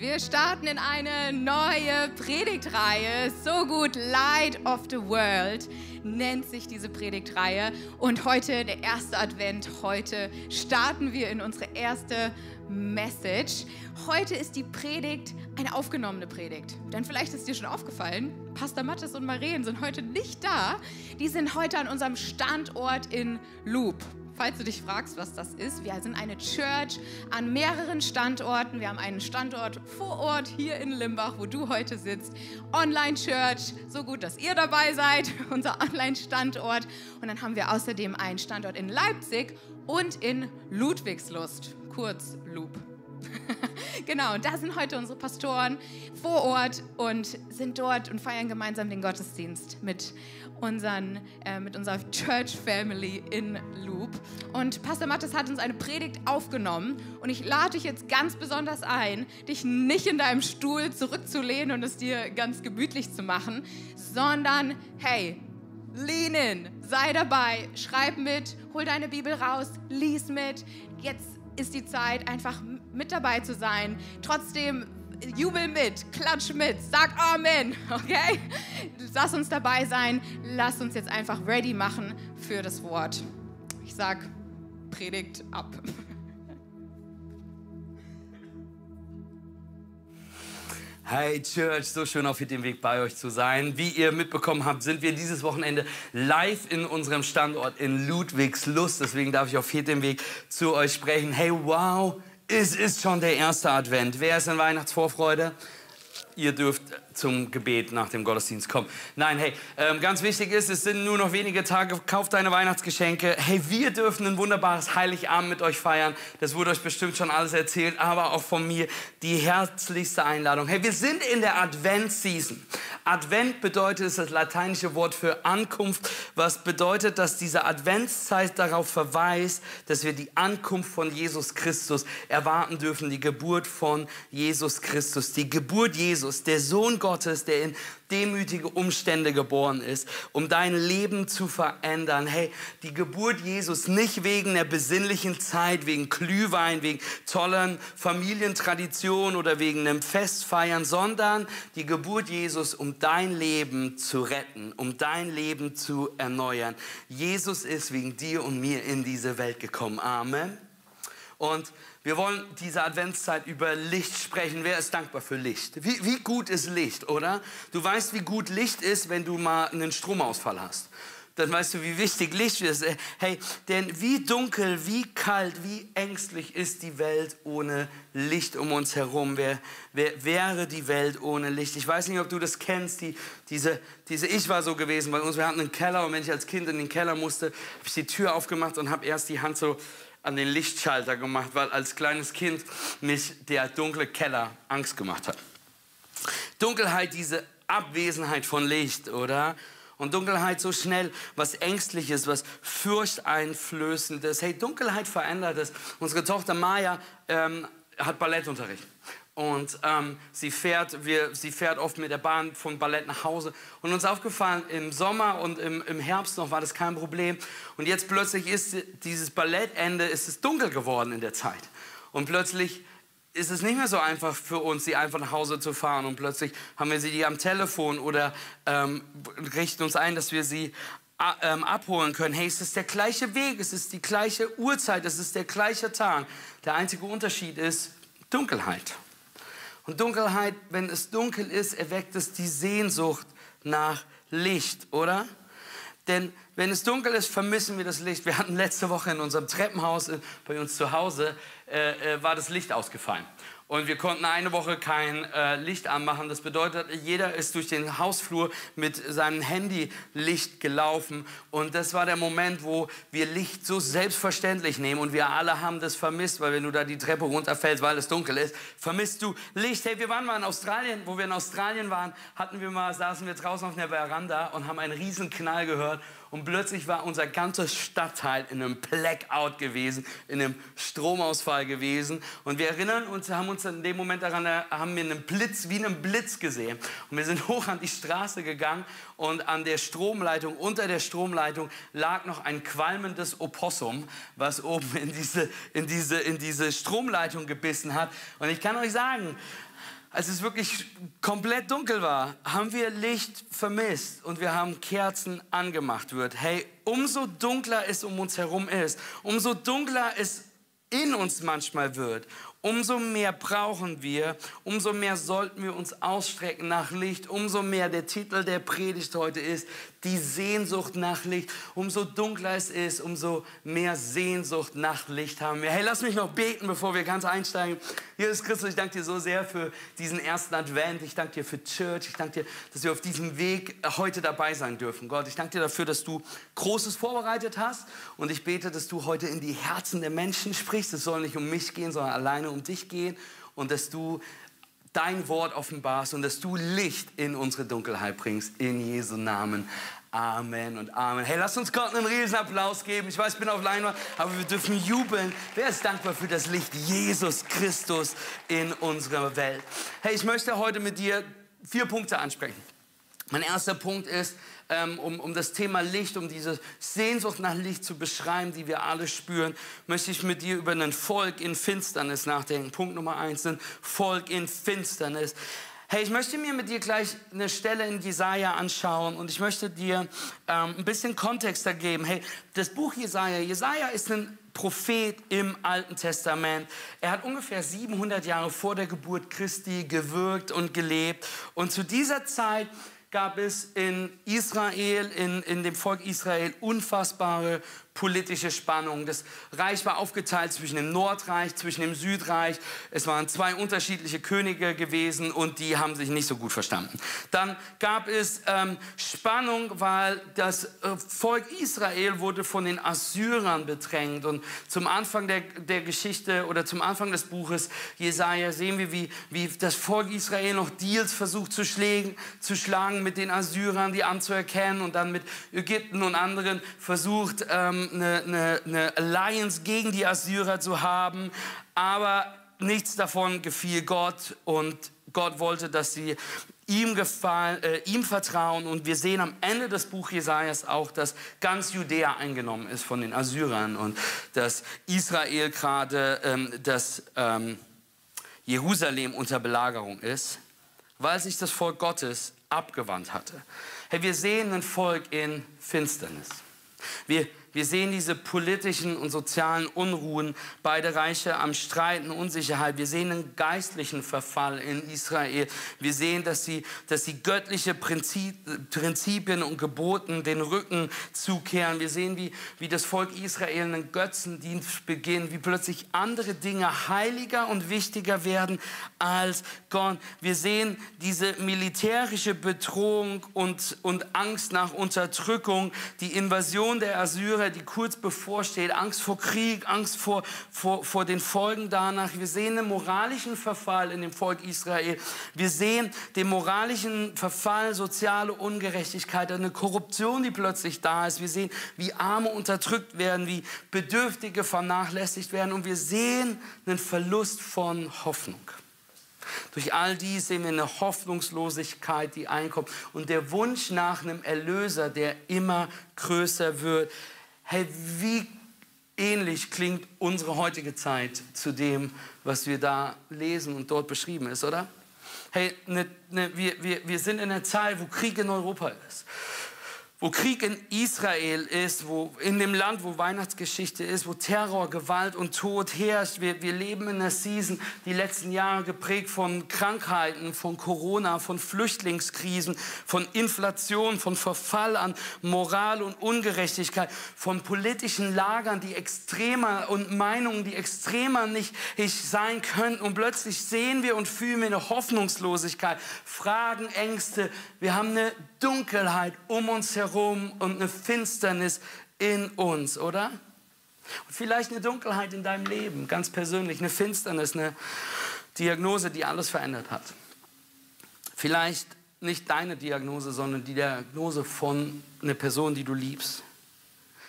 Wir starten in eine neue Predigtreihe. So gut, Light of the World nennt sich diese Predigtreihe. Und heute der erste Advent. Heute starten wir in unsere erste Message. Heute ist die Predigt eine aufgenommene Predigt. Denn vielleicht ist dir schon aufgefallen, Pastor Mattes und Maren sind heute nicht da. Die sind heute an unserem Standort in Loop falls du dich fragst, was das ist, wir sind eine Church an mehreren Standorten. Wir haben einen Standort vor Ort hier in Limbach, wo du heute sitzt. Online-Church, so gut, dass ihr dabei seid, unser Online-Standort. Und dann haben wir außerdem einen Standort in Leipzig und in Ludwigslust, kurz Loop. genau, und da sind heute unsere Pastoren vor Ort und sind dort und feiern gemeinsam den Gottesdienst mit unseren, äh, mit unserer Church Family in Loop. Und Pastor Mattes hat uns eine Predigt aufgenommen und ich lade dich jetzt ganz besonders ein, dich nicht in deinem Stuhl zurückzulehnen und es dir ganz gemütlich zu machen, sondern hey, lean in, sei dabei, schreib mit, hol deine Bibel raus, lies mit. Jetzt ist die Zeit, einfach mit dabei zu sein. Trotzdem jubel mit, klatsch mit, sag Amen, okay? Lass uns dabei sein, lass uns jetzt einfach ready machen für das Wort. Ich sag, predigt ab. Hey Church, so schön auf dem Weg bei euch zu sein. Wie ihr mitbekommen habt, sind wir dieses Wochenende live in unserem Standort in Ludwigslust. Deswegen darf ich auf dem Weg zu euch sprechen. Hey, wow, es ist schon der erste Advent. Wer ist in Weihnachtsvorfreude? Ihr dürft zum Gebet nach dem Gottesdienst kommen. Nein, hey, ähm, ganz wichtig ist, es sind nur noch wenige Tage, kauft deine Weihnachtsgeschenke. Hey, wir dürfen ein wunderbares Heiligabend mit euch feiern. Das wurde euch bestimmt schon alles erzählt, aber auch von mir die herzlichste Einladung. Hey, wir sind in der Advent-Season. Advent bedeutet, ist das lateinische Wort für Ankunft, was bedeutet, dass diese Adventszeit darauf verweist, dass wir die Ankunft von Jesus Christus erwarten dürfen, die Geburt von Jesus Christus, die Geburt Jesus, der Sohn Gottes Gottes, der in demütige Umstände geboren ist, um dein Leben zu verändern. Hey, die Geburt Jesus nicht wegen der besinnlichen Zeit, wegen Glühwein, wegen tollen Familientraditionen oder wegen einem Festfeiern, sondern die Geburt Jesus, um dein Leben zu retten, um dein Leben zu erneuern. Jesus ist wegen dir und mir in diese Welt gekommen. Amen. Und wir wollen diese Adventszeit über Licht sprechen. Wer ist dankbar für Licht? Wie, wie gut ist Licht, oder? Du weißt, wie gut Licht ist, wenn du mal einen Stromausfall hast. Dann weißt du, wie wichtig Licht ist. Hey, denn wie dunkel, wie kalt, wie ängstlich ist die Welt ohne Licht um uns herum? Wer, wer wäre die Welt ohne Licht? Ich weiß nicht, ob du das kennst. Die, diese, diese Ich war so gewesen bei uns. Wir hatten einen Keller und wenn ich als Kind in den Keller musste, habe ich die Tür aufgemacht und habe erst die Hand so an den Lichtschalter gemacht, weil als kleines Kind mich der dunkle Keller Angst gemacht hat. Dunkelheit, diese Abwesenheit von Licht, oder? Und Dunkelheit so schnell, was Ängstliches, was Furchteinflößendes. Hey, Dunkelheit verändert es. Unsere Tochter Maya ähm, hat Ballettunterricht und ähm, sie, fährt, wir, sie fährt oft mit der Bahn vom Ballett nach Hause. Und uns aufgefallen, im Sommer und im, im Herbst noch war das kein Problem. Und jetzt plötzlich ist dieses Ballettende, ist es dunkel geworden in der Zeit. Und plötzlich ist es nicht mehr so einfach für uns, sie einfach nach Hause zu fahren. Und plötzlich haben wir sie am Telefon oder ähm, richten uns ein, dass wir sie ähm, abholen können. Hey, es ist der gleiche Weg, es ist die gleiche Uhrzeit, es ist der gleiche Tag. Der einzige Unterschied ist Dunkelheit. Und Dunkelheit, wenn es dunkel ist, erweckt es die Sehnsucht nach Licht, oder? Denn wenn es dunkel ist, vermissen wir das Licht. Wir hatten letzte Woche in unserem Treppenhaus äh, bei uns zu Hause, äh, äh, war das Licht ausgefallen. Und wir konnten eine Woche kein äh, Licht anmachen. Das bedeutet, jeder ist durch den Hausflur mit seinem Handy-Licht gelaufen. Und das war der Moment, wo wir Licht so selbstverständlich nehmen. Und wir alle haben das vermisst, weil wenn du da die Treppe runterfällst, weil es dunkel ist, vermisst du Licht. Hey, wir waren mal in Australien. Wo wir in Australien waren, hatten wir mal, saßen wir draußen auf einer Veranda und haben einen riesen Knall gehört. Und plötzlich war unser ganzer Stadtteil in einem Blackout gewesen, in einem Stromausfall gewesen. Und wir erinnern uns, haben uns in dem Moment daran, äh, haben wir einen Blitz, wie einen Blitz gesehen. Und wir sind hoch an die Straße gegangen und an der Stromleitung, unter der Stromleitung lag noch ein qualmendes Opossum, was oben in diese, in diese, in diese Stromleitung gebissen hat. Und ich kann euch sagen, als es wirklich komplett dunkel war, haben wir Licht vermisst und wir haben Kerzen angemacht wird. Hey, umso dunkler es um uns herum ist, umso dunkler es in uns manchmal wird, umso mehr brauchen wir, umso mehr sollten wir uns ausstrecken nach Licht, umso mehr der Titel der Predigt heute ist, die Sehnsucht nach Licht. Umso dunkler es ist, umso mehr Sehnsucht nach Licht haben wir. Hey, lass mich noch beten, bevor wir ganz einsteigen. Jesus Christus, ich danke dir so sehr für diesen ersten Advent. Ich danke dir für Church. Ich danke dir, dass wir auf diesem Weg heute dabei sein dürfen. Gott, ich danke dir dafür, dass du Großes vorbereitet hast. Und ich bete, dass du heute in die Herzen der Menschen sprichst. Es soll nicht um mich gehen, sondern alleine um dich gehen. Und dass du dein Wort offenbarst und dass du Licht in unsere Dunkelheit bringst. In Jesu Namen. Amen und Amen. Hey, lass uns Gott einen riesen Applaus geben. Ich weiß, ich bin auf Leinwand, aber wir dürfen jubeln. Wer ist dankbar für das Licht Jesus Christus in unserer Welt? Hey, ich möchte heute mit dir vier Punkte ansprechen. Mein erster Punkt ist, ähm, um, um das Thema Licht, um diese Sehnsucht nach Licht zu beschreiben, die wir alle spüren, möchte ich mit dir über ein Volk in Finsternis nachdenken. Punkt Nummer eins, ein Volk in Finsternis. Hey, ich möchte mir mit dir gleich eine Stelle in Jesaja anschauen und ich möchte dir ähm, ein bisschen Kontext da geben. Hey, das Buch Jesaja, Jesaja ist ein Prophet im Alten Testament. Er hat ungefähr 700 Jahre vor der Geburt Christi gewirkt und gelebt. Und zu dieser Zeit gab es in Israel, in, in dem Volk Israel, unfassbare politische Spannung. Das Reich war aufgeteilt zwischen dem Nordreich, zwischen dem Südreich. Es waren zwei unterschiedliche Könige gewesen und die haben sich nicht so gut verstanden. Dann gab es ähm, Spannung, weil das äh, Volk Israel wurde von den Assyrern bedrängt. Und zum Anfang der, der Geschichte oder zum Anfang des Buches Jesaja sehen wir, wie, wie das Volk Israel noch Deals versucht zu, schlägen, zu schlagen mit den Assyrern, die anzuerkennen und dann mit Ägypten und anderen versucht, ähm, eine, eine, eine Alliance gegen die Assyrer zu haben, aber nichts davon gefiel Gott und Gott wollte, dass sie ihm, gefallen, äh, ihm vertrauen. Und wir sehen am Ende des Buches Jesajas auch, dass ganz Judäa eingenommen ist von den Assyrern und dass Israel gerade, ähm, dass ähm, Jerusalem unter Belagerung ist, weil sich das Volk Gottes abgewandt hatte. Hey, wir sehen ein Volk in Finsternis. Wir wir sehen diese politischen und sozialen Unruhen, beide Reiche am Streiten, Unsicherheit. Wir sehen einen geistlichen Verfall in Israel. Wir sehen, dass sie, dass sie göttliche Prinzip, Prinzipien und Geboten den Rücken zukehren. Wir sehen, wie, wie das Volk Israel einen Götzendienst beginnt, wie plötzlich andere Dinge heiliger und wichtiger werden als Gott. Wir sehen diese militärische Bedrohung und, und Angst nach Unterdrückung, die Invasion der Assyrer Führer, die kurz bevorsteht, Angst vor Krieg, Angst vor, vor, vor den Folgen danach. Wir sehen den moralischen Verfall in dem Volk Israel. Wir sehen den moralischen Verfall, soziale Ungerechtigkeit, eine Korruption, die plötzlich da ist. Wir sehen, wie Arme unterdrückt werden, wie Bedürftige vernachlässigt werden. Und wir sehen einen Verlust von Hoffnung. Durch all dies sehen wir eine Hoffnungslosigkeit, die einkommt und der Wunsch nach einem Erlöser, der immer größer wird. Hey, wie ähnlich klingt unsere heutige Zeit zu dem, was wir da lesen und dort beschrieben ist, oder? Hey, ne, ne, wir, wir, wir sind in einer Zeit, wo Krieg in Europa ist wo Krieg in Israel ist, wo in dem Land, wo Weihnachtsgeschichte ist, wo Terror, Gewalt und Tod herrscht. Wir, wir leben in einer Season, die letzten Jahre geprägt von Krankheiten, von Corona, von Flüchtlingskrisen, von Inflation, von Verfall an Moral und Ungerechtigkeit, von politischen Lagern, die extremer und Meinungen, die extremer nicht sein könnten. Und plötzlich sehen wir und fühlen wir eine Hoffnungslosigkeit, Fragen, Ängste. Wir haben eine Dunkelheit um uns herum herum und eine Finsternis in uns, oder? Und vielleicht eine Dunkelheit in deinem Leben, ganz persönlich, eine Finsternis, eine Diagnose, die alles verändert hat. Vielleicht nicht deine Diagnose, sondern die Diagnose von einer Person, die du liebst.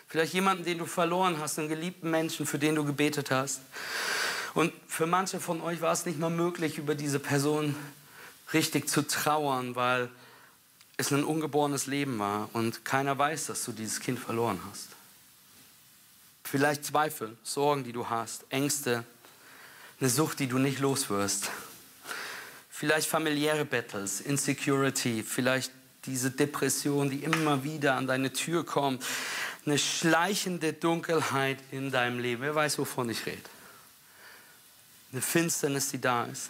Vielleicht jemanden, den du verloren hast, einen geliebten Menschen, für den du gebetet hast. Und für manche von euch war es nicht mal möglich, über diese Person richtig zu trauern, weil es ein ungeborenes Leben war und keiner weiß, dass du dieses Kind verloren hast. Vielleicht Zweifel, Sorgen, die du hast, Ängste, eine Sucht, die du nicht loswirst. Vielleicht familiäre Battles, Insecurity, vielleicht diese Depression, die immer wieder an deine Tür kommt, eine schleichende Dunkelheit in deinem Leben. Wer weiß, wovon ich rede? Eine Finsternis, die da ist.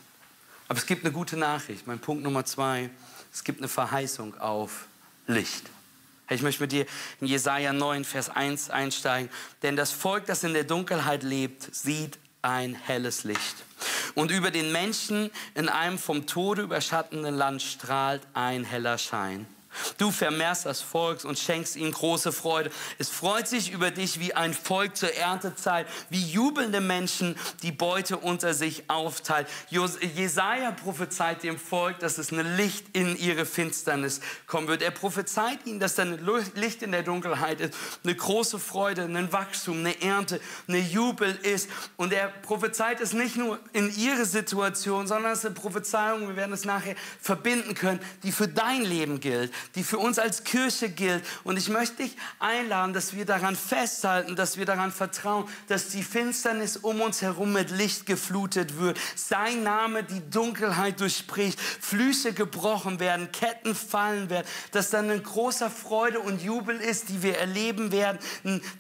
Aber es gibt eine gute Nachricht. Mein Punkt Nummer zwei, es gibt eine Verheißung auf Licht. Ich möchte mit dir in Jesaja 9, Vers 1 einsteigen. Denn das Volk, das in der Dunkelheit lebt, sieht ein helles Licht. Und über den Menschen in einem vom Tode überschattenden Land strahlt ein heller Schein. Du vermehrst das Volk und schenkst ihm große Freude. Es freut sich über dich wie ein Volk zur Erntezeit, wie jubelnde Menschen, die Beute unter sich aufteilen. Jesaja prophezeit dem Volk, dass es ein Licht in ihre Finsternis kommen wird. Er prophezeit ihnen, dass da ein Licht in der Dunkelheit ist, eine große Freude, ein Wachstum, eine Ernte, eine Jubel ist. Und er prophezeit es nicht nur in ihre Situation, sondern es ist eine Prophezeiung, wir werden es nachher verbinden können, die für dein Leben gilt die für uns als Kirche gilt. Und ich möchte dich einladen, dass wir daran festhalten, dass wir daran vertrauen, dass die Finsternis um uns herum mit Licht geflutet wird. Sein Name die Dunkelheit durchspricht, Flüsse gebrochen werden, Ketten fallen werden, dass dann ein großer Freude und Jubel ist, die wir erleben werden.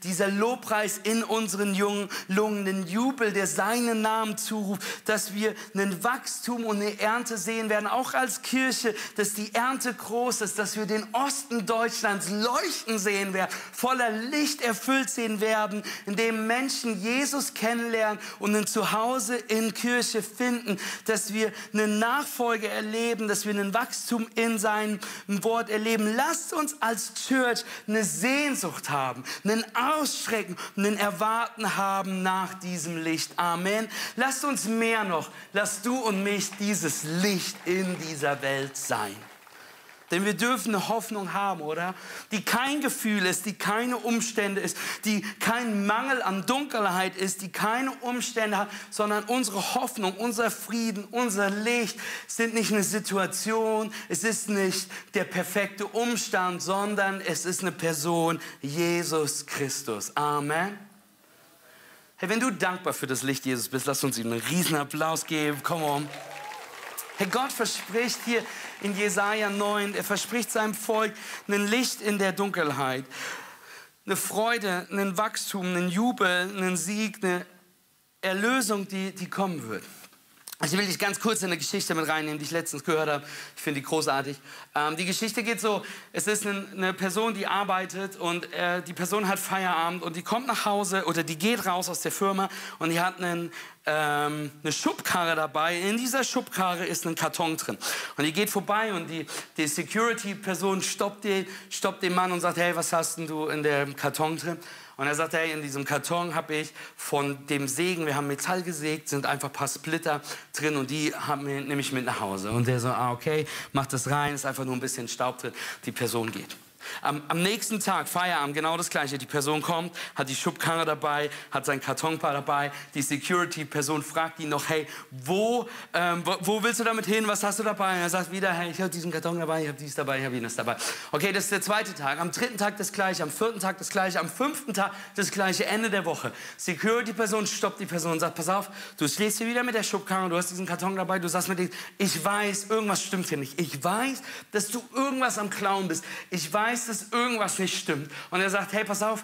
Dieser Lobpreis in unseren jungen Lungen, den Jubel, der seinen Namen zuruft, dass wir ein Wachstum und eine Ernte sehen werden, auch als Kirche, dass die Ernte groß ist, dass dass wir den Osten Deutschlands leuchten sehen werden, voller Licht erfüllt sehen werden, in dem Menschen Jesus kennenlernen und ein Zuhause in Kirche finden, dass wir eine Nachfolge erleben, dass wir ein Wachstum in seinem Wort erleben. Lasst uns als Church eine Sehnsucht haben, einen Ausschrecken, einen Erwarten haben nach diesem Licht. Amen. Lasst uns mehr noch, lass du und mich dieses Licht in dieser Welt sein. Denn wir dürfen eine Hoffnung haben, oder? Die kein Gefühl ist, die keine Umstände ist, die kein Mangel an Dunkelheit ist, die keine Umstände hat, sondern unsere Hoffnung, unser Frieden, unser Licht sind nicht eine Situation, es ist nicht der perfekte Umstand, sondern es ist eine Person, Jesus Christus. Amen. Hey, wenn du dankbar für das Licht Jesus bist, lass uns ihm einen riesen Applaus geben. Come on. Hey, Gott verspricht hier in Jesaja 9, er verspricht seinem Volk ein Licht in der Dunkelheit, eine Freude, ein Wachstum, einen Jubel, einen Sieg, eine Erlösung, die, die kommen wird. Ich will dich ganz kurz in eine Geschichte mit reinnehmen, die ich letztens gehört habe. Ich finde die großartig. Ähm, die Geschichte geht so, es ist eine, eine Person, die arbeitet und äh, die Person hat Feierabend und die kommt nach Hause oder die geht raus aus der Firma und die hat einen, ähm, eine Schubkarre dabei. In dieser Schubkarre ist ein Karton drin. Und die geht vorbei und die, die Security-Person stoppt, stoppt den Mann und sagt, hey, was hast denn du in dem Karton drin? Und er sagt, hey, in diesem Karton habe ich von dem Sägen, wir haben Metall gesägt, sind einfach ein paar Splitter drin und die nehme ich mit nach Hause. Und der so, ah, okay, macht das rein, ist einfach nur ein bisschen Staub drin, die Person geht. Am, am, nächsten Tag, Feierabend, genau das Gleiche. Die Person kommt, hat die Schubkarre dabei, hat sein Kartonpaar dabei. Die Security-Person fragt ihn noch, hey, wo, ähm, wo, wo, willst du damit hin? Was hast du dabei? Und er sagt wieder, hey, ich habe diesen Karton dabei, ich habe dies dabei, ich habe jenes dabei. Okay, das ist der zweite Tag. Am dritten Tag das Gleiche, am vierten Tag das Gleiche, am fünften Tag das Gleiche, Ende der Woche. Security-Person stoppt die Person und sagt, pass auf, du stehst hier wieder mit der Schubkarre, du hast diesen Karton dabei, du sagst mir, ich weiß, irgendwas stimmt hier nicht. Ich weiß, dass du irgendwas am Klauen bist. Ich weiß, weiß, dass irgendwas nicht stimmt. Und er sagt, hey, pass auf,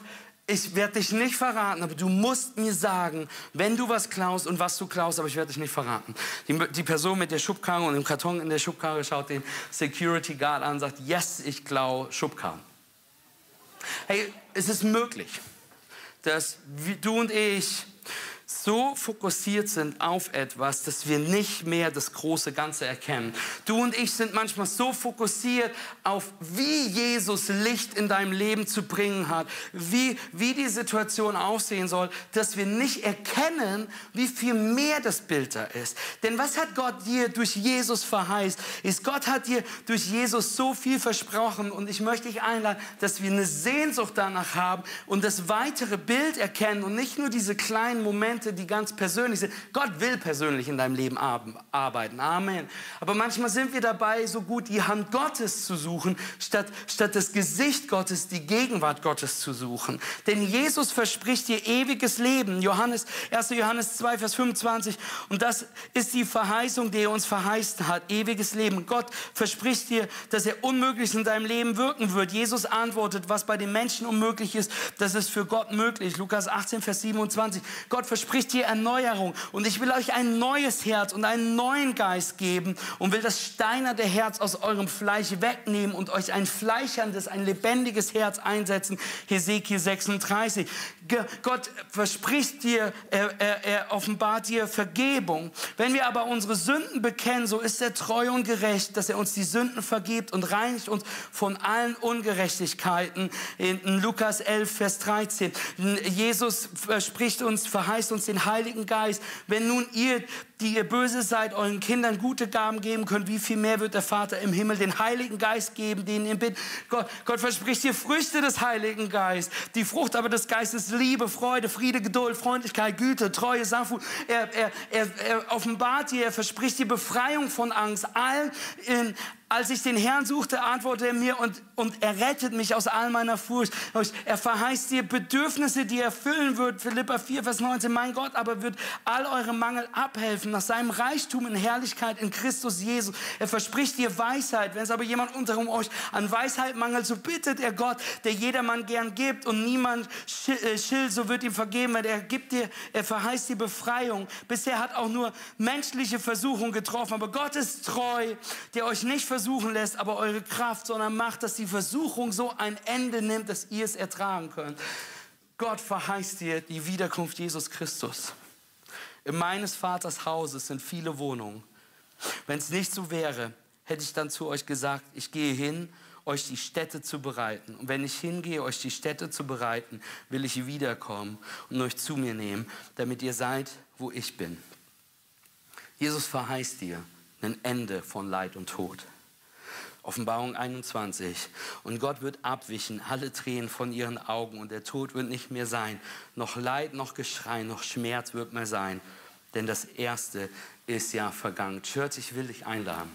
ich werde dich nicht verraten, aber du musst mir sagen, wenn du was klaust und was du klaust, aber ich werde dich nicht verraten. Die, die, Person mit der Schubkarre und dem Karton in der Schubkarre schaut den Security Guard an und sagt, yes, ich klaue Schubkarren. Hey, es ist möglich, dass du und ich so fokussiert sind auf etwas, dass wir nicht mehr das große Ganze erkennen. Du und ich sind manchmal so fokussiert auf, wie Jesus Licht in deinem Leben zu bringen hat, wie, wie die Situation aussehen soll, dass wir nicht erkennen, wie viel mehr das Bild da ist. Denn was hat Gott dir durch Jesus verheißt? Ist Gott hat dir durch Jesus so viel versprochen und ich möchte dich einladen, dass wir eine Sehnsucht danach haben und das weitere Bild erkennen und nicht nur diese kleinen Momente, Momente, die ganz persönlich sind. Gott will persönlich in deinem Leben arbeiten. Amen. Aber manchmal sind wir dabei, so gut die Hand Gottes zu suchen, statt, statt das Gesicht Gottes, die Gegenwart Gottes zu suchen. Denn Jesus verspricht dir ewiges Leben. Johannes, 1. Johannes 2, Vers 25. Und das ist die Verheißung, die er uns verheißen hat. Ewiges Leben. Gott verspricht dir, dass er Unmögliches in deinem Leben wirken wird. Jesus antwortet, was bei den Menschen unmöglich ist, das ist für Gott möglich. Lukas 18, Vers 27. Gott verspricht verspricht hier Erneuerung. Und ich will euch ein neues Herz und einen neuen Geist geben und will das steinerte Herz aus eurem Fleisch wegnehmen und euch ein fleischerndes, ein lebendiges Herz einsetzen. Hesekiel 36. Gott verspricht dir, er, er, er offenbart dir Vergebung. Wenn wir aber unsere Sünden bekennen, so ist er treu und gerecht, dass er uns die Sünden vergibt und reinigt uns von allen Ungerechtigkeiten. In Lukas 11, Vers 13. Jesus verspricht uns, verheißt uns, uns den Heiligen Geist. Wenn nun ihr, die ihr böse seid, euren Kindern gute Gaben geben könnt, wie viel mehr wird der Vater im Himmel den Heiligen Geist geben, den ihr bittet. Gott, Gott verspricht dir Früchte des Heiligen Geistes. Die Frucht aber des Geistes Liebe, Freude, Friede, Geduld, Freundlichkeit, Güte, Treue, Sanftmut. Er, er, er, er offenbart dir, er verspricht dir Befreiung von Angst. All in, als ich den Herrn suchte, antwortete er mir und, und er rettet mich aus all meiner Furcht. Er verheißt dir Bedürfnisse, die er erfüllen wird. Philippa 4, Vers 19. Mein Gott aber wird all eure Mangel abhelfen nach seinem Reichtum in Herrlichkeit in Christus Jesus. Er verspricht dir Weisheit. Wenn es aber jemand unter euch an Weisheit mangelt, so bittet er Gott, der jedermann gern gibt und niemand äh, schilt, so wird ihm vergeben. Weil er gibt dir, er verheißt dir Befreiung. Bisher hat auch nur menschliche Versuchung getroffen, aber Gott ist treu, der euch nicht versucht versuchen lässt, aber eure Kraft, sondern macht, dass die Versuchung so ein Ende nimmt, dass ihr es ertragen könnt. Gott verheißt dir die Wiederkunft Jesus Christus. In meines Vaters Hauses sind viele Wohnungen. Wenn es nicht so wäre, hätte ich dann zu euch gesagt, ich gehe hin, euch die Städte zu bereiten. Und wenn ich hingehe, euch die Städte zu bereiten, will ich wiederkommen und euch zu mir nehmen, damit ihr seid, wo ich bin. Jesus verheißt dir ein Ende von Leid und Tod. Offenbarung 21. Und Gott wird abwischen alle Tränen von ihren Augen und der Tod wird nicht mehr sein. Noch Leid, noch Geschrei, noch Schmerz wird mehr sein. Denn das Erste ist ja vergangen. Church, ich will dich einladen,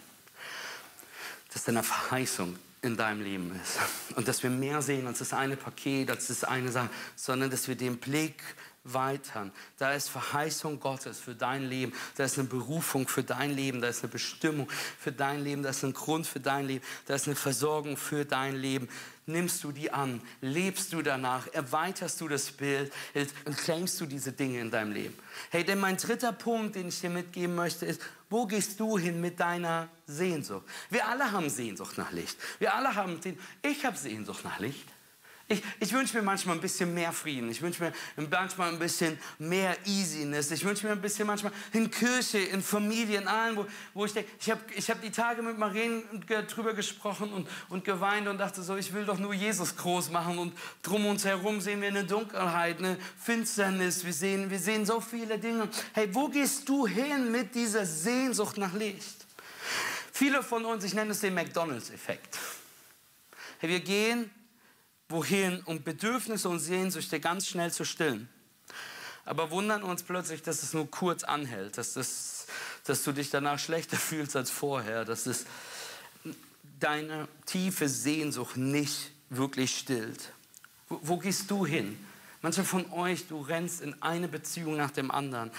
dass deine Verheißung in deinem Leben ist. Und dass wir mehr sehen als das eine Paket, als das eine Sache, sondern dass wir den Blick weitern. Da ist Verheißung Gottes für dein Leben. Da ist eine Berufung für dein Leben. Da ist eine Bestimmung für dein Leben. Da ist ein Grund für dein Leben. Da ist eine Versorgung für dein Leben. Nimmst du die an? Lebst du danach? Erweiterst du das Bild? Und claimst du diese Dinge in deinem Leben? Hey, denn mein dritter Punkt, den ich dir mitgeben möchte, ist, wo gehst du hin mit deiner Sehnsucht? Wir alle haben Sehnsucht nach Licht. Wir alle haben Sehnsucht. Ich habe Sehnsucht nach Licht. Ich, ich wünsche mir manchmal ein bisschen mehr Frieden. Ich wünsche mir manchmal ein bisschen mehr Easiness. Ich wünsche mir ein bisschen manchmal in Kirche, in Familie, in allen, wo, wo ich denke, ich habe ich hab die Tage mit Marien drüber gesprochen und, und geweint und dachte so, ich will doch nur Jesus groß machen und drum uns herum sehen wir eine Dunkelheit, eine Finsternis. Wir sehen, wir sehen so viele Dinge. Hey, wo gehst du hin mit dieser Sehnsucht nach Licht? Viele von uns, ich nenne es den McDonalds-Effekt. Hey, wir gehen wohin, um Bedürfnisse und Sehnsüchte ganz schnell zu stillen. Aber wundern uns plötzlich, dass es nur kurz anhält, dass, das, dass du dich danach schlechter fühlst als vorher, dass es deine tiefe Sehnsucht nicht wirklich stillt. Wo, wo gehst du hin? Manche von euch, du rennst in eine Beziehung nach dem anderen.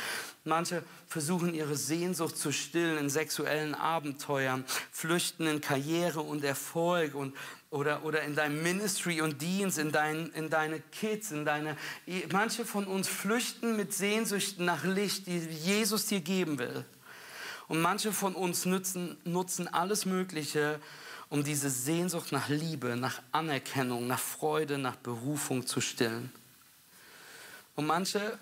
Manche versuchen ihre Sehnsucht zu stillen in sexuellen Abenteuern, flüchten in Karriere und Erfolg und oder, oder in deinem Ministry und Dienst, in, dein, in deine Kids, in deine. Manche von uns flüchten mit Sehnsüchten nach Licht, die Jesus dir geben will. Und manche von uns nutzen, nutzen alles Mögliche, um diese Sehnsucht nach Liebe, nach Anerkennung, nach Freude, nach Berufung zu stillen. Und manche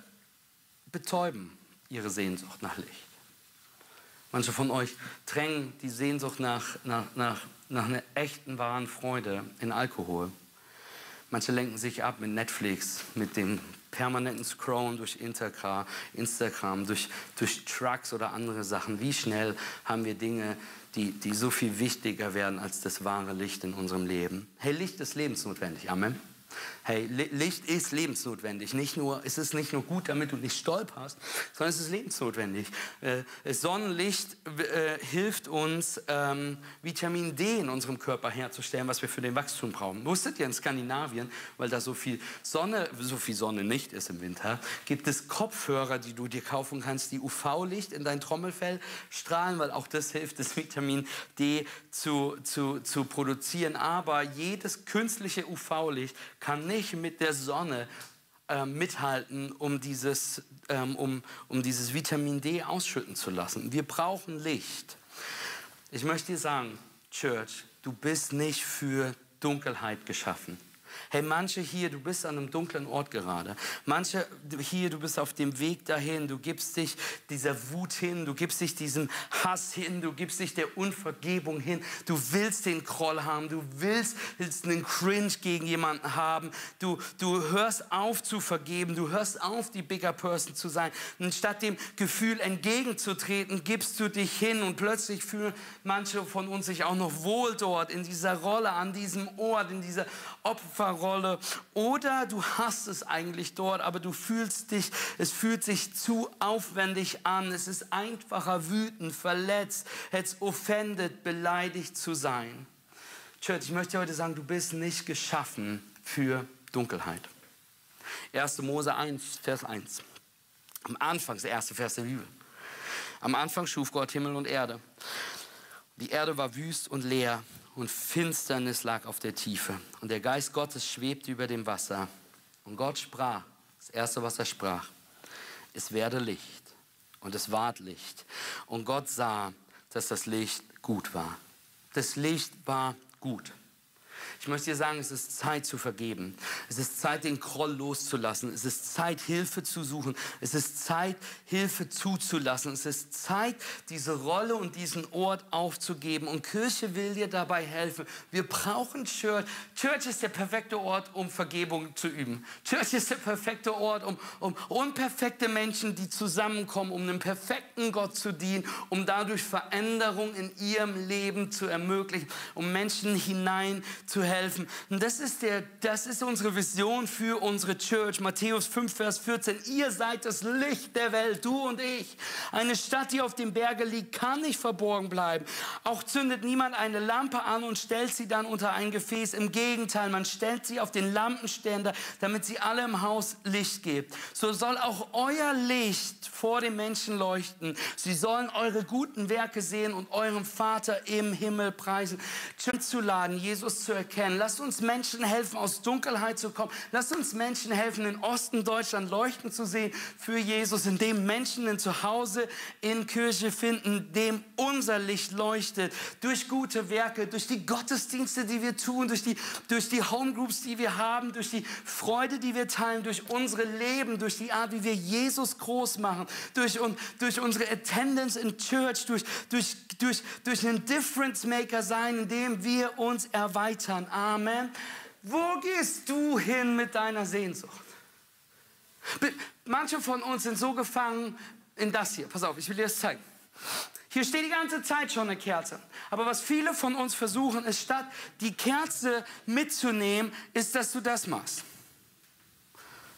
betäuben ihre Sehnsucht nach Licht. Manche von euch drängen die Sehnsucht nach, nach, nach, nach einer echten, wahren Freude in Alkohol. Manche lenken sich ab mit Netflix, mit dem permanenten Scrollen durch Instagram, durch, durch Trucks oder andere Sachen. Wie schnell haben wir Dinge, die, die so viel wichtiger werden als das wahre Licht in unserem Leben? Hey, Licht ist lebensnotwendig. Amen. Hey, Licht ist lebensnotwendig. Nicht nur, es ist nicht nur gut, damit du nicht stolperst, sondern es ist lebensnotwendig. Äh, Sonnenlicht äh, hilft uns, ähm, Vitamin D in unserem Körper herzustellen, was wir für den Wachstum brauchen. Wusstet ihr in Skandinavien, weil da so viel Sonne, so viel Sonne nicht ist im Winter, gibt es Kopfhörer, die du dir kaufen kannst, die UV-Licht in dein Trommelfell strahlen, weil auch das hilft, das Vitamin D zu, zu, zu produzieren. Aber jedes künstliche UV-Licht kann nicht mit der Sonne äh, mithalten, um dieses, ähm, um, um dieses Vitamin D ausschütten zu lassen. Wir brauchen Licht. Ich möchte dir sagen, Church, du bist nicht für Dunkelheit geschaffen. Hey, manche hier, du bist an einem dunklen Ort gerade. Manche hier, du bist auf dem Weg dahin. Du gibst dich dieser Wut hin, du gibst dich diesem Hass hin, du gibst dich der Unvergebung hin. Du willst den Kroll haben, du willst, willst einen Cringe gegen jemanden haben. Du, du hörst auf zu vergeben, du hörst auf, die Bigger Person zu sein. Und statt dem Gefühl entgegenzutreten, gibst du dich hin und plötzlich fühlen manche von uns sich auch noch wohl dort, in dieser Rolle, an diesem Ort, in dieser Opferrolle Rolle oder du hast es eigentlich dort, aber du fühlst dich, es fühlt sich zu aufwendig an. Es ist einfacher, wütend, verletzt, jetzt offended, beleidigt zu sein. Church, ich möchte heute sagen, du bist nicht geschaffen für Dunkelheit. 1. Mose 1, Vers 1. Am Anfang, der erste Vers der Bibel. Am Anfang schuf Gott Himmel und Erde. Die Erde war wüst und leer und Finsternis lag auf der Tiefe. Und der Geist Gottes schwebte über dem Wasser. Und Gott sprach, das Erste, was er sprach, es werde Licht. Und es ward Licht. Und Gott sah, dass das Licht gut war. Das Licht war gut. Ich möchte dir sagen, es ist Zeit zu vergeben. Es ist Zeit, den Kroll loszulassen. Es ist Zeit, Hilfe zu suchen. Es ist Zeit, Hilfe zuzulassen. Es ist Zeit, diese Rolle und diesen Ort aufzugeben. Und Kirche will dir dabei helfen. Wir brauchen Church. Church ist der perfekte Ort, um Vergebung zu üben. Church ist der perfekte Ort, um, um unperfekte Menschen, die zusammenkommen, um einem perfekten Gott zu dienen, um dadurch Veränderung in ihrem Leben zu ermöglichen, um Menschen hinein zu helfen. Und das ist, der, das ist unsere Vision für unsere Church. Matthäus 5, Vers 14. Ihr seid das Licht der Welt, du und ich. Eine Stadt, die auf dem Berge liegt, kann nicht verborgen bleiben. Auch zündet niemand eine Lampe an und stellt sie dann unter ein Gefäß. Im Gegenteil, man stellt sie auf den Lampenständer, damit sie alle im Haus Licht gibt. So soll auch euer Licht vor den Menschen leuchten. Sie sollen eure guten Werke sehen und eurem Vater im Himmel preisen. Zu laden, Jesus zu erkennen erkennen. Lasst uns Menschen helfen, aus Dunkelheit zu kommen. Lasst uns Menschen helfen, in Osten Deutschland leuchten zu sehen für Jesus, indem Menschen ein Zuhause in Kirche finden, dem unser Licht leuchtet. Durch gute Werke, durch die Gottesdienste, die wir tun, durch die, durch die Homegroups, die wir haben, durch die Freude, die wir teilen, durch unsere Leben, durch die Art, wie wir Jesus groß machen, durch, und, durch unsere Attendance in Church, durch, durch, durch, durch einen Difference Maker sein, indem wir uns erweitern. Amen. Wo gehst du hin mit deiner Sehnsucht? Manche von uns sind so gefangen in das hier. Pass auf, ich will dir das zeigen. Hier steht die ganze Zeit schon eine Kerze. Aber was viele von uns versuchen, ist statt die Kerze mitzunehmen, ist, dass du das machst.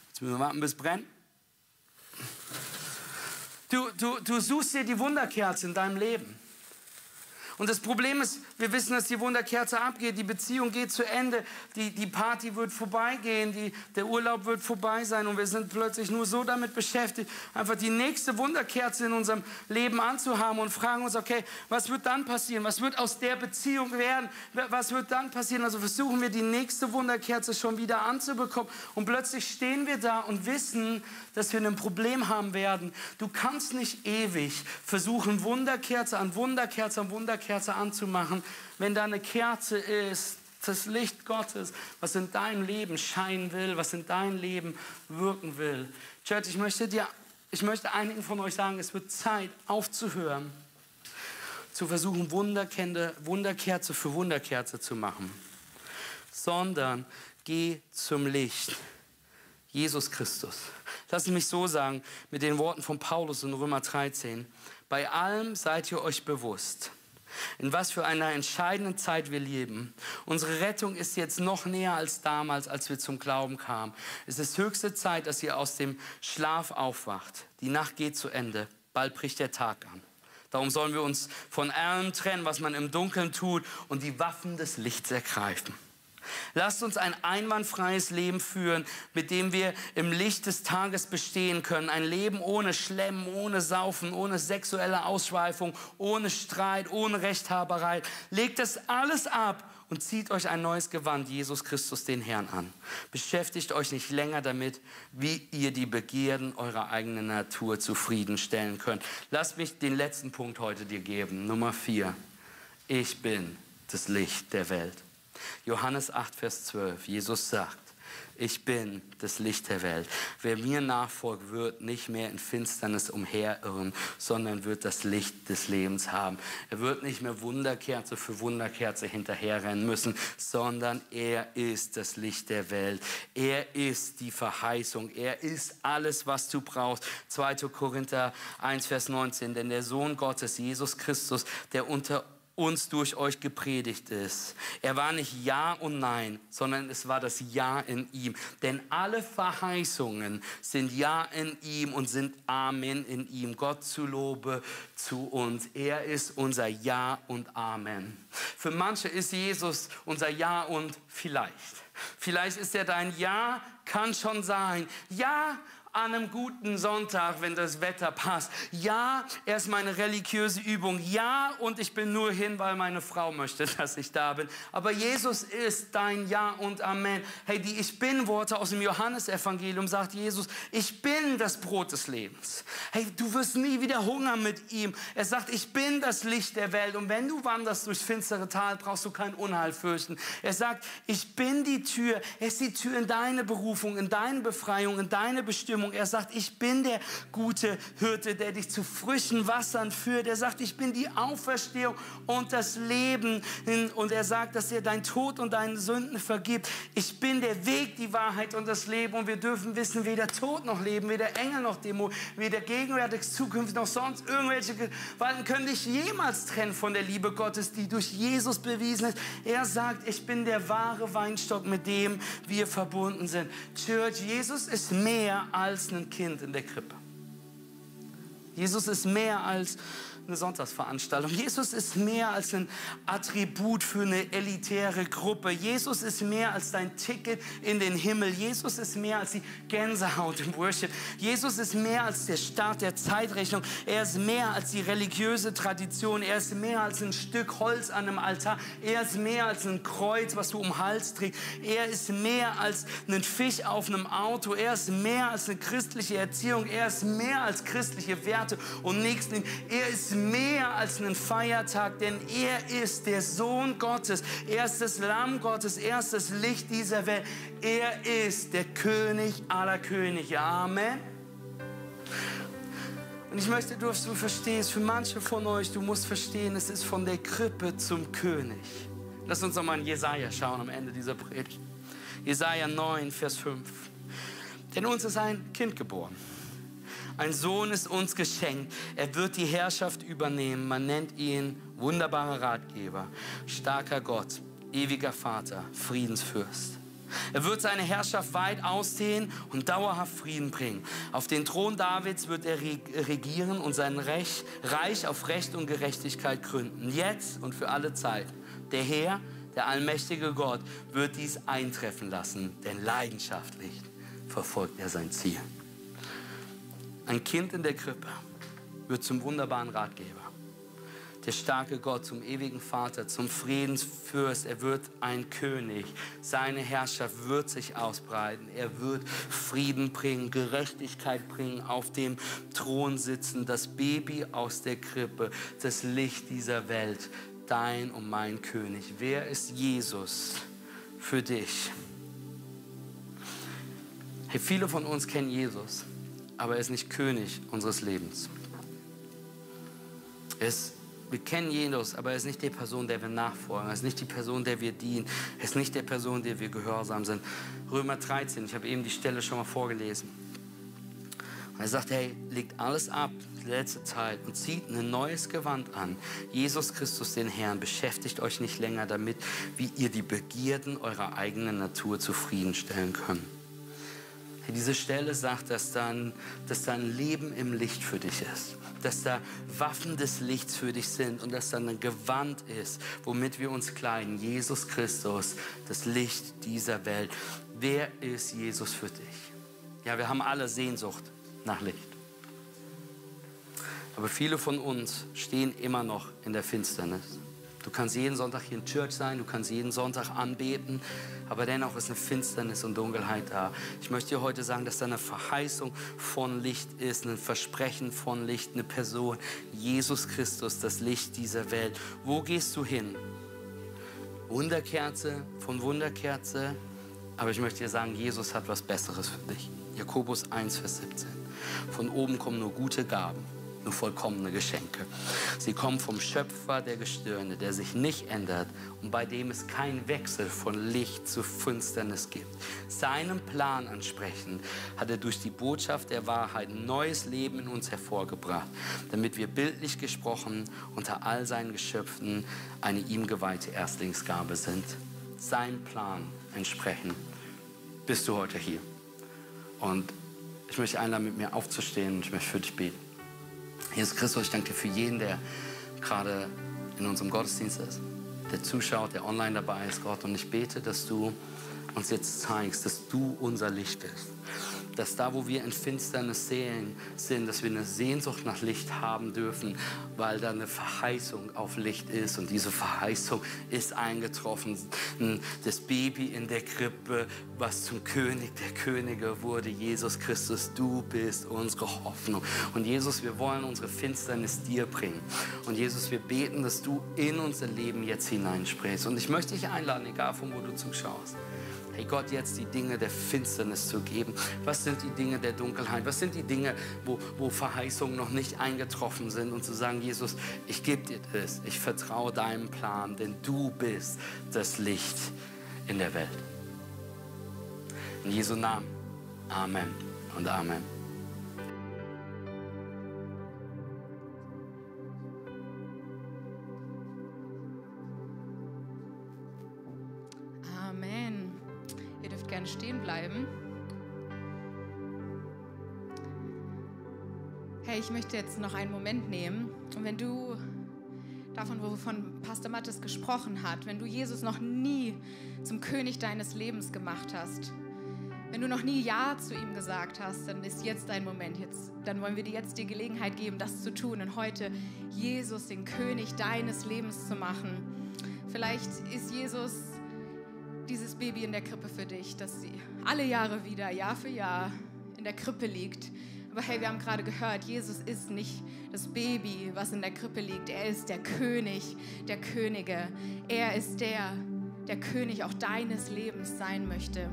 Jetzt müssen wir warten, bis es brennt. Du, du, du suchst dir die Wunderkerze in deinem Leben. Und das Problem ist, wir wissen, dass die Wunderkerze abgeht, die Beziehung geht zu Ende, die, die Party wird vorbeigehen, die, der Urlaub wird vorbei sein und wir sind plötzlich nur so damit beschäftigt, einfach die nächste Wunderkerze in unserem Leben anzuhaben und fragen uns, okay, was wird dann passieren? Was wird aus der Beziehung werden? Was wird dann passieren? Also versuchen wir die nächste Wunderkerze schon wieder anzubekommen und plötzlich stehen wir da und wissen, dass wir ein Problem haben werden. Du kannst nicht ewig versuchen, Wunderkerze an Wunderkerze an Wunderkerze anzumachen, wenn da eine Kerze ist, das Licht Gottes, was in deinem Leben scheinen will, was in deinem Leben wirken will. Church, ich möchte dir ich möchte einigen von euch sagen, es wird Zeit aufzuhören, zu versuchen, Wunderkerze für Wunderkerze zu machen, sondern geh zum Licht. Jesus Christus. Lass mich so sagen, mit den Worten von Paulus in Römer 13. Bei allem seid ihr euch bewusst, in was für einer entscheidenden Zeit wir leben. Unsere Rettung ist jetzt noch näher als damals, als wir zum Glauben kamen. Es ist höchste Zeit, dass ihr aus dem Schlaf aufwacht. Die Nacht geht zu Ende. Bald bricht der Tag an. Darum sollen wir uns von allem trennen, was man im Dunkeln tut, und die Waffen des Lichts ergreifen. Lasst uns ein einwandfreies Leben führen, mit dem wir im Licht des Tages bestehen können. Ein Leben ohne Schlemmen, ohne Saufen, ohne sexuelle Ausschweifung, ohne Streit, ohne Rechthaberei. Legt das alles ab und zieht euch ein neues Gewand, Jesus Christus, den Herrn, an. Beschäftigt euch nicht länger damit, wie ihr die Begierden eurer eigenen Natur zufriedenstellen könnt. Lasst mich den letzten Punkt heute dir geben. Nummer vier. Ich bin das Licht der Welt. Johannes 8, Vers 12. Jesus sagt, ich bin das Licht der Welt. Wer mir nachfolgt, wird nicht mehr in Finsternis umherirren, sondern wird das Licht des Lebens haben. Er wird nicht mehr Wunderkerze für Wunderkerze hinterherrennen müssen, sondern er ist das Licht der Welt. Er ist die Verheißung. Er ist alles, was du brauchst. 2. Korinther 1, Vers 19. Denn der Sohn Gottes, Jesus Christus, der unter uns durch euch gepredigt ist. Er war nicht Ja und Nein, sondern es war das Ja in ihm. Denn alle Verheißungen sind Ja in ihm und sind Amen in ihm. Gott zu Lobe zu uns. Er ist unser Ja und Amen. Für manche ist Jesus unser Ja und vielleicht. Vielleicht ist er dein Ja, kann schon sein. Ja, an einem guten Sonntag, wenn das Wetter passt. Ja, er ist meine religiöse Übung. Ja, und ich bin nur hin, weil meine Frau möchte, dass ich da bin. Aber Jesus ist dein Ja und Amen. Hey, die Ich Bin-Worte aus dem Johannesevangelium sagt Jesus, ich bin das Brot des Lebens. Hey, du wirst nie wieder hungern mit ihm. Er sagt, ich bin das Licht der Welt. Und wenn du wanderst durchs finstere Tal, brauchst du kein Unheil fürchten. Er sagt, ich bin die Tür. Er ist die Tür in deine Berufung, in deine Befreiung, in deine Bestimmung. Bestimmung. Er sagt, ich bin der gute Hirte, der dich zu frischen Wassern führt. Er sagt, ich bin die Auferstehung und das Leben. Und er sagt, dass er dein Tod und deine Sünden vergibt. Ich bin der Weg, die Wahrheit und das Leben. Und wir dürfen wissen, weder Tod noch Leben, weder Engel noch Dämon, weder gegenwärtig, zukünftig noch sonst irgendwelche Gewalten können dich jemals trennen von der Liebe Gottes, die durch Jesus bewiesen ist. Er sagt, ich bin der wahre Weinstock, mit dem wir verbunden sind. Church, Jesus ist mehr als als ein Kind in der Krippe. Jesus ist mehr als eine Sonntagsveranstaltung. Jesus ist mehr als ein Attribut für eine elitäre Gruppe. Jesus ist mehr als dein Ticket in den Himmel. Jesus ist mehr als die Gänsehaut im Worship. Jesus ist mehr als der Start der Zeitrechnung. Er ist mehr als die religiöse Tradition. Er ist mehr als ein Stück Holz an einem Altar. Er ist mehr als ein Kreuz, was du um den Hals trägst. Er ist mehr als ein Fisch auf einem Auto. Er ist mehr als eine christliche Erziehung. Er ist mehr als christliche Werte und Nächsten. Er ist mehr als einen Feiertag, denn er ist der Sohn Gottes. Er ist das Lamm Gottes. Er ist das Licht dieser Welt. Er ist der König aller Könige. Amen. Und ich möchte, dass du verstehst, für manche von euch, du musst verstehen, es ist von der Krippe zum König. Lass uns nochmal in Jesaja schauen am Ende dieser Predigt. Jesaja 9, Vers 5. Denn uns ist ein Kind geboren ein Sohn ist uns geschenkt. Er wird die Herrschaft übernehmen. Man nennt ihn wunderbarer Ratgeber, starker Gott, ewiger Vater, Friedensfürst. Er wird seine Herrschaft weit ausdehnen und dauerhaft Frieden bringen. Auf den Thron Davids wird er regieren und sein Recht, Reich auf Recht und Gerechtigkeit gründen. Jetzt und für alle Zeit. Der Herr, der allmächtige Gott, wird dies eintreffen lassen, denn leidenschaftlich verfolgt er sein Ziel. Ein Kind in der Krippe wird zum wunderbaren Ratgeber. Der starke Gott zum ewigen Vater, zum Friedensfürst. Er wird ein König. Seine Herrschaft wird sich ausbreiten. Er wird Frieden bringen, Gerechtigkeit bringen, auf dem Thron sitzen. Das Baby aus der Krippe, das Licht dieser Welt. Dein und mein König. Wer ist Jesus für dich? Hey, viele von uns kennen Jesus aber er ist nicht König unseres Lebens. Er ist, wir kennen Jesus, aber er ist nicht die Person, der wir nachfolgen. Er ist nicht die Person, der wir dienen. Er ist nicht die Person, der wir gehorsam sind. Römer 13, ich habe eben die Stelle schon mal vorgelesen. er sagt, hey, legt alles ab, die letzte Zeit, und zieht ein neues Gewand an. Jesus Christus, den Herrn, beschäftigt euch nicht länger damit, wie ihr die Begierden eurer eigenen Natur zufriedenstellen könnt. Diese Stelle sagt, dass dann, dass da ein Leben im Licht für dich ist, dass da Waffen des Lichts für dich sind und dass da ein Gewand ist, womit wir uns kleiden. Jesus Christus, das Licht dieser Welt. Wer ist Jesus für dich? Ja, wir haben alle Sehnsucht nach Licht. Aber viele von uns stehen immer noch in der Finsternis. Du kannst jeden Sonntag hier in Church sein, du kannst jeden Sonntag anbeten, aber dennoch ist eine Finsternis und Dunkelheit da. Ich möchte dir heute sagen, dass da eine Verheißung von Licht ist, ein Versprechen von Licht, eine Person, Jesus Christus, das Licht dieser Welt. Wo gehst du hin? Wunderkerze von Wunderkerze, aber ich möchte dir sagen, Jesus hat was Besseres für dich. Jakobus 1, Vers 17. Von oben kommen nur gute Gaben vollkommene Geschenke. Sie kommen vom Schöpfer der Gestirne, der sich nicht ändert und bei dem es keinen Wechsel von Licht zu Finsternis gibt. Seinem Plan entsprechend hat er durch die Botschaft der Wahrheit neues Leben in uns hervorgebracht, damit wir bildlich gesprochen unter all seinen Geschöpfen eine ihm geweihte Erstlingsgabe sind. Sein Plan entsprechend bist du heute hier. Und ich möchte einladen, mit mir aufzustehen und ich möchte für dich beten. Jesus Christus, ich danke dir für jeden, der gerade in unserem Gottesdienst ist, der zuschaut, der online dabei ist, Gott. Und ich bete, dass du uns jetzt zeigst, dass du unser Licht bist dass da, wo wir in Finsternis sehen, sind, dass wir eine Sehnsucht nach Licht haben dürfen, weil da eine Verheißung auf Licht ist. Und diese Verheißung ist eingetroffen. Das Baby in der Krippe, was zum König der Könige wurde, Jesus Christus, du bist unsere Hoffnung. Und Jesus, wir wollen unsere Finsternis dir bringen. Und Jesus, wir beten, dass du in unser Leben jetzt hineinsprichst. Und ich möchte dich einladen, egal von wo du zuschaust hey Gott, jetzt die Dinge der Finsternis zu geben? Was sind die Dinge der Dunkelheit? Was sind die Dinge, wo, wo Verheißungen noch nicht eingetroffen sind? Und zu sagen, Jesus, ich gebe dir das, ich vertraue deinem Plan, denn du bist das Licht in der Welt. In Jesu Namen. Amen und Amen. gerne stehen bleiben. Hey, ich möchte jetzt noch einen Moment nehmen und wenn du davon, wovon Pastor Mattes gesprochen hat, wenn du Jesus noch nie zum König deines Lebens gemacht hast, wenn du noch nie Ja zu ihm gesagt hast, dann ist jetzt dein Moment. Jetzt, dann wollen wir dir jetzt die Gelegenheit geben, das zu tun und heute Jesus den König deines Lebens zu machen. Vielleicht ist Jesus dieses Baby in der Krippe für dich, sie alle Jahre wieder, Jahr für Jahr in der Krippe liegt. Aber hey, wir haben gerade gehört, Jesus ist nicht das Baby, was in der Krippe liegt. Er ist der König der Könige. Er ist der, der König auch deines Lebens sein möchte.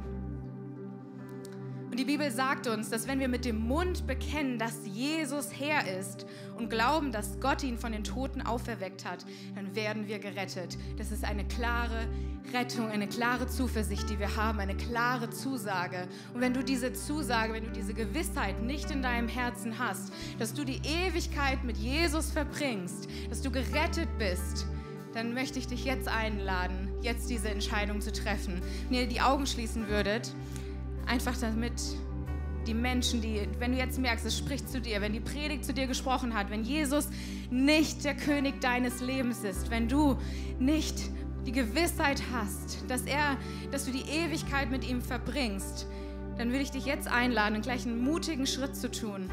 Und die Bibel sagt uns, dass wenn wir mit dem Mund bekennen, dass Jesus Herr ist und glauben, dass Gott ihn von den Toten auferweckt hat, dann werden wir gerettet. Das ist eine klare Rettung, eine klare Zuversicht, die wir haben, eine klare Zusage. Und wenn du diese Zusage, wenn du diese Gewissheit nicht in deinem Herzen hast, dass du die Ewigkeit mit Jesus verbringst, dass du gerettet bist, dann möchte ich dich jetzt einladen, jetzt diese Entscheidung zu treffen. Wenn ihr die Augen schließen würdet, Einfach damit die Menschen, die, wenn du jetzt merkst, es spricht zu dir, wenn die Predigt zu dir gesprochen hat, wenn Jesus nicht der König deines Lebens ist, wenn du nicht die Gewissheit hast, dass er, dass du die Ewigkeit mit ihm verbringst, dann will ich dich jetzt einladen, gleich einen mutigen Schritt zu tun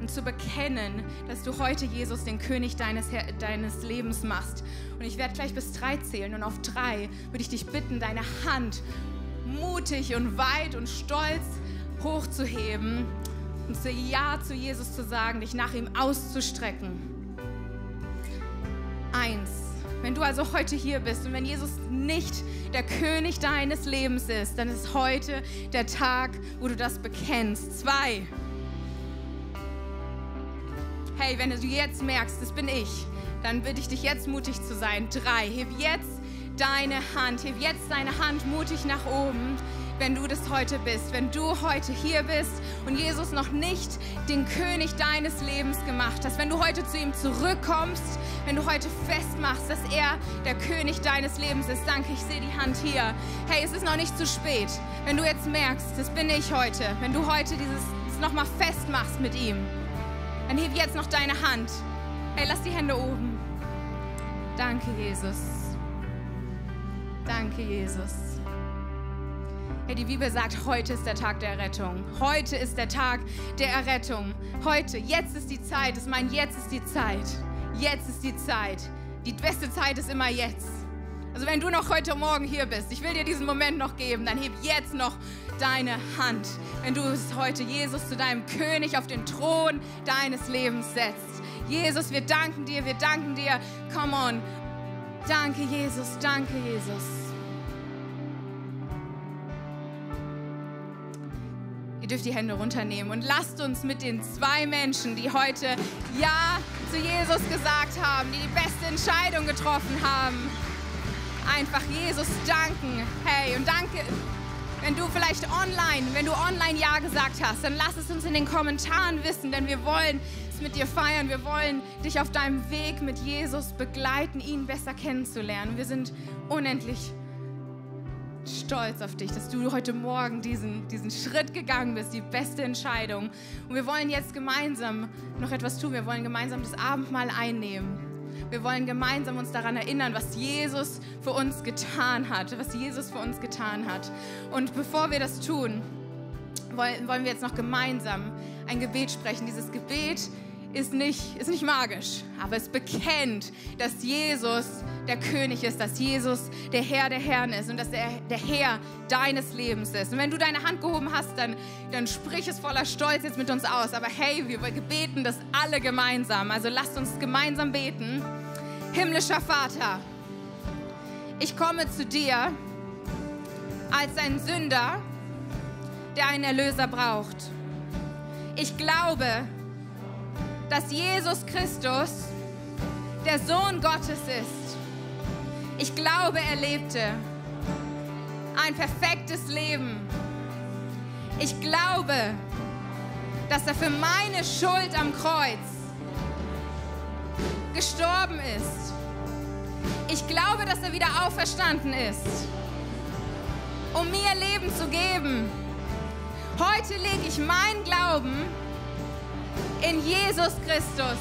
und zu bekennen, dass du heute Jesus den König deines, deines Lebens machst. Und ich werde gleich bis drei zählen und auf drei würde ich dich bitten, deine Hand mutig und weit und stolz hochzuheben und zu Ja zu Jesus zu sagen, dich nach ihm auszustrecken. Eins. Wenn du also heute hier bist und wenn Jesus nicht der König deines Lebens ist, dann ist heute der Tag, wo du das bekennst. Zwei. Hey, wenn du jetzt merkst, das bin ich, dann bitte ich dich jetzt mutig zu sein. Drei, heb jetzt deine Hand, heb jetzt deine Hand mutig nach oben wenn du das heute bist, wenn du heute hier bist und Jesus noch nicht den König deines Lebens gemacht hast, wenn du heute zu ihm zurückkommst, wenn du heute festmachst, dass er der König deines Lebens ist. Danke, ich sehe die Hand hier. Hey, es ist noch nicht zu spät. Wenn du jetzt merkst, das bin ich heute, wenn du heute dieses nochmal festmachst mit ihm, dann heb jetzt noch deine Hand. Hey, lass die Hände oben. Danke, Jesus. Danke, Jesus. Hey, die Bibel sagt, heute ist der Tag der Errettung. Heute ist der Tag der Errettung. Heute, jetzt ist die Zeit. Das meint, jetzt ist die Zeit. Jetzt ist die Zeit. Die beste Zeit ist immer jetzt. Also wenn du noch heute Morgen hier bist, ich will dir diesen Moment noch geben, dann heb jetzt noch deine Hand. Wenn du es heute Jesus zu deinem König auf den Thron deines Lebens setzt. Jesus, wir danken dir, wir danken dir. Come on. Danke, Jesus, danke, Jesus. dürft die Hände runternehmen und lasst uns mit den zwei Menschen, die heute Ja zu Jesus gesagt haben, die die beste Entscheidung getroffen haben, einfach Jesus danken. Hey, und danke, wenn du vielleicht online, wenn du online Ja gesagt hast, dann lass es uns in den Kommentaren wissen, denn wir wollen es mit dir feiern. Wir wollen dich auf deinem Weg mit Jesus begleiten, ihn besser kennenzulernen. Wir sind unendlich stolz auf dich, dass du heute Morgen diesen, diesen Schritt gegangen bist, die beste Entscheidung. Und wir wollen jetzt gemeinsam noch etwas tun. Wir wollen gemeinsam das Abendmahl einnehmen. Wir wollen gemeinsam uns daran erinnern, was Jesus für uns getan hat, was Jesus für uns getan hat. Und bevor wir das tun, wollen, wir jetzt noch gemeinsam ein Gebet sprechen. Dieses Gebet ist nicht, ist nicht magisch, aber es bekennt, dass Jesus der König ist, dass Jesus der Herr der Herren ist und dass er der Herr deines Lebens ist. Und wenn du deine Hand gehoben hast, dann, dann sprich es voller Stolz jetzt mit uns aus. Aber hey, wir beten das alle gemeinsam. Also lasst uns gemeinsam beten. Himmlischer Vater, ich komme zu dir als ein Sünder, der einen Erlöser braucht. Ich glaube, dass Jesus Christus der Sohn Gottes ist. Ich glaube, er lebte ein perfektes Leben. Ich glaube, dass er für meine Schuld am Kreuz gestorben ist. Ich glaube, dass er wieder auferstanden ist, um mir Leben zu geben. Heute lege ich meinen Glauben in Jesus Christus.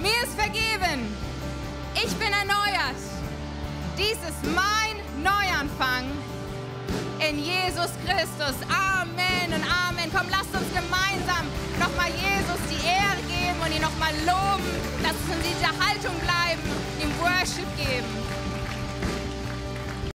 Mir ist vergeben. Ich bin erneuert. Dies ist mein Neuanfang in Jesus Christus. Amen und Amen. Komm, lasst uns gemeinsam nochmal Jesus die Ehre und ihn nochmal loben. Lasst uns in dieser Haltung bleiben, ihm Worship geben.